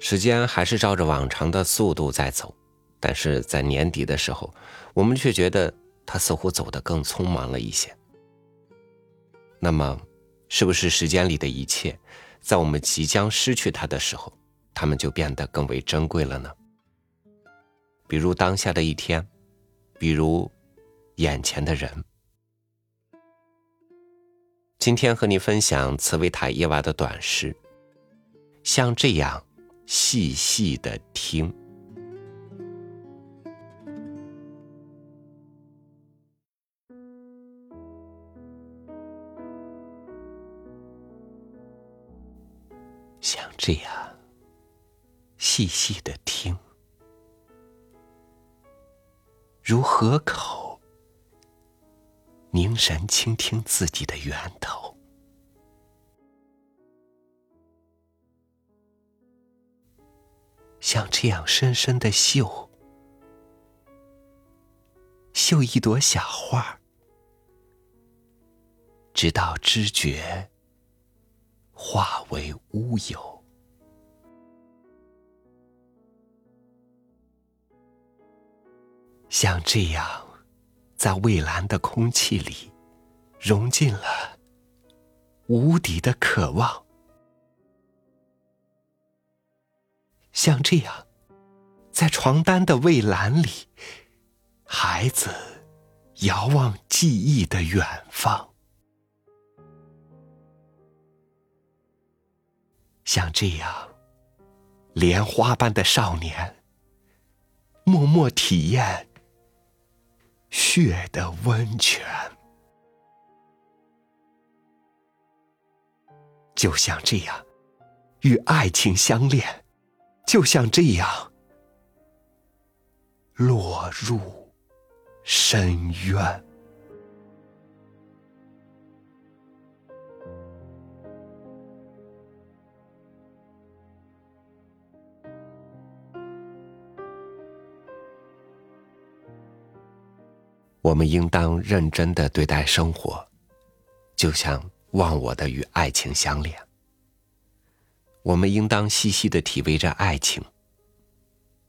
时间还是照着往常的速度在走，但是在年底的时候，我们却觉得它似乎走得更匆忙了一些。那么，是不是时间里的一切，在我们即将失去它的时候，它们就变得更为珍贵了呢？比如当下的一天，比如眼前的人。今天和你分享茨维塔耶娃的短诗，像这样细细的听，像这样细细的听，如河口。凝神倾听自己的源头，像这样深深的绣，绣一朵小花，直到知觉化为乌有，像这样。在蔚蓝的空气里，融进了无底的渴望。像这样，在床单的蔚蓝里，孩子遥望记忆的远方。像这样，莲花般的少年，默默体验。血的温泉，就像这样与爱情相恋，就像这样落入深渊。我们应当认真的对待生活，就像忘我的与爱情相连。我们应当细细的体味着爱情，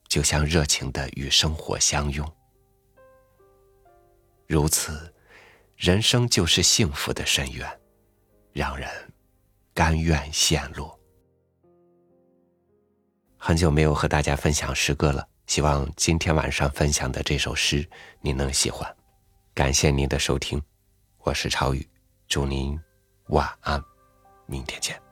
就像热情的与生活相拥。如此，人生就是幸福的深渊，让人甘愿陷落。很久没有和大家分享诗歌了，希望今天晚上分享的这首诗你能喜欢。感谢您的收听，我是超宇，祝您晚安，明天见。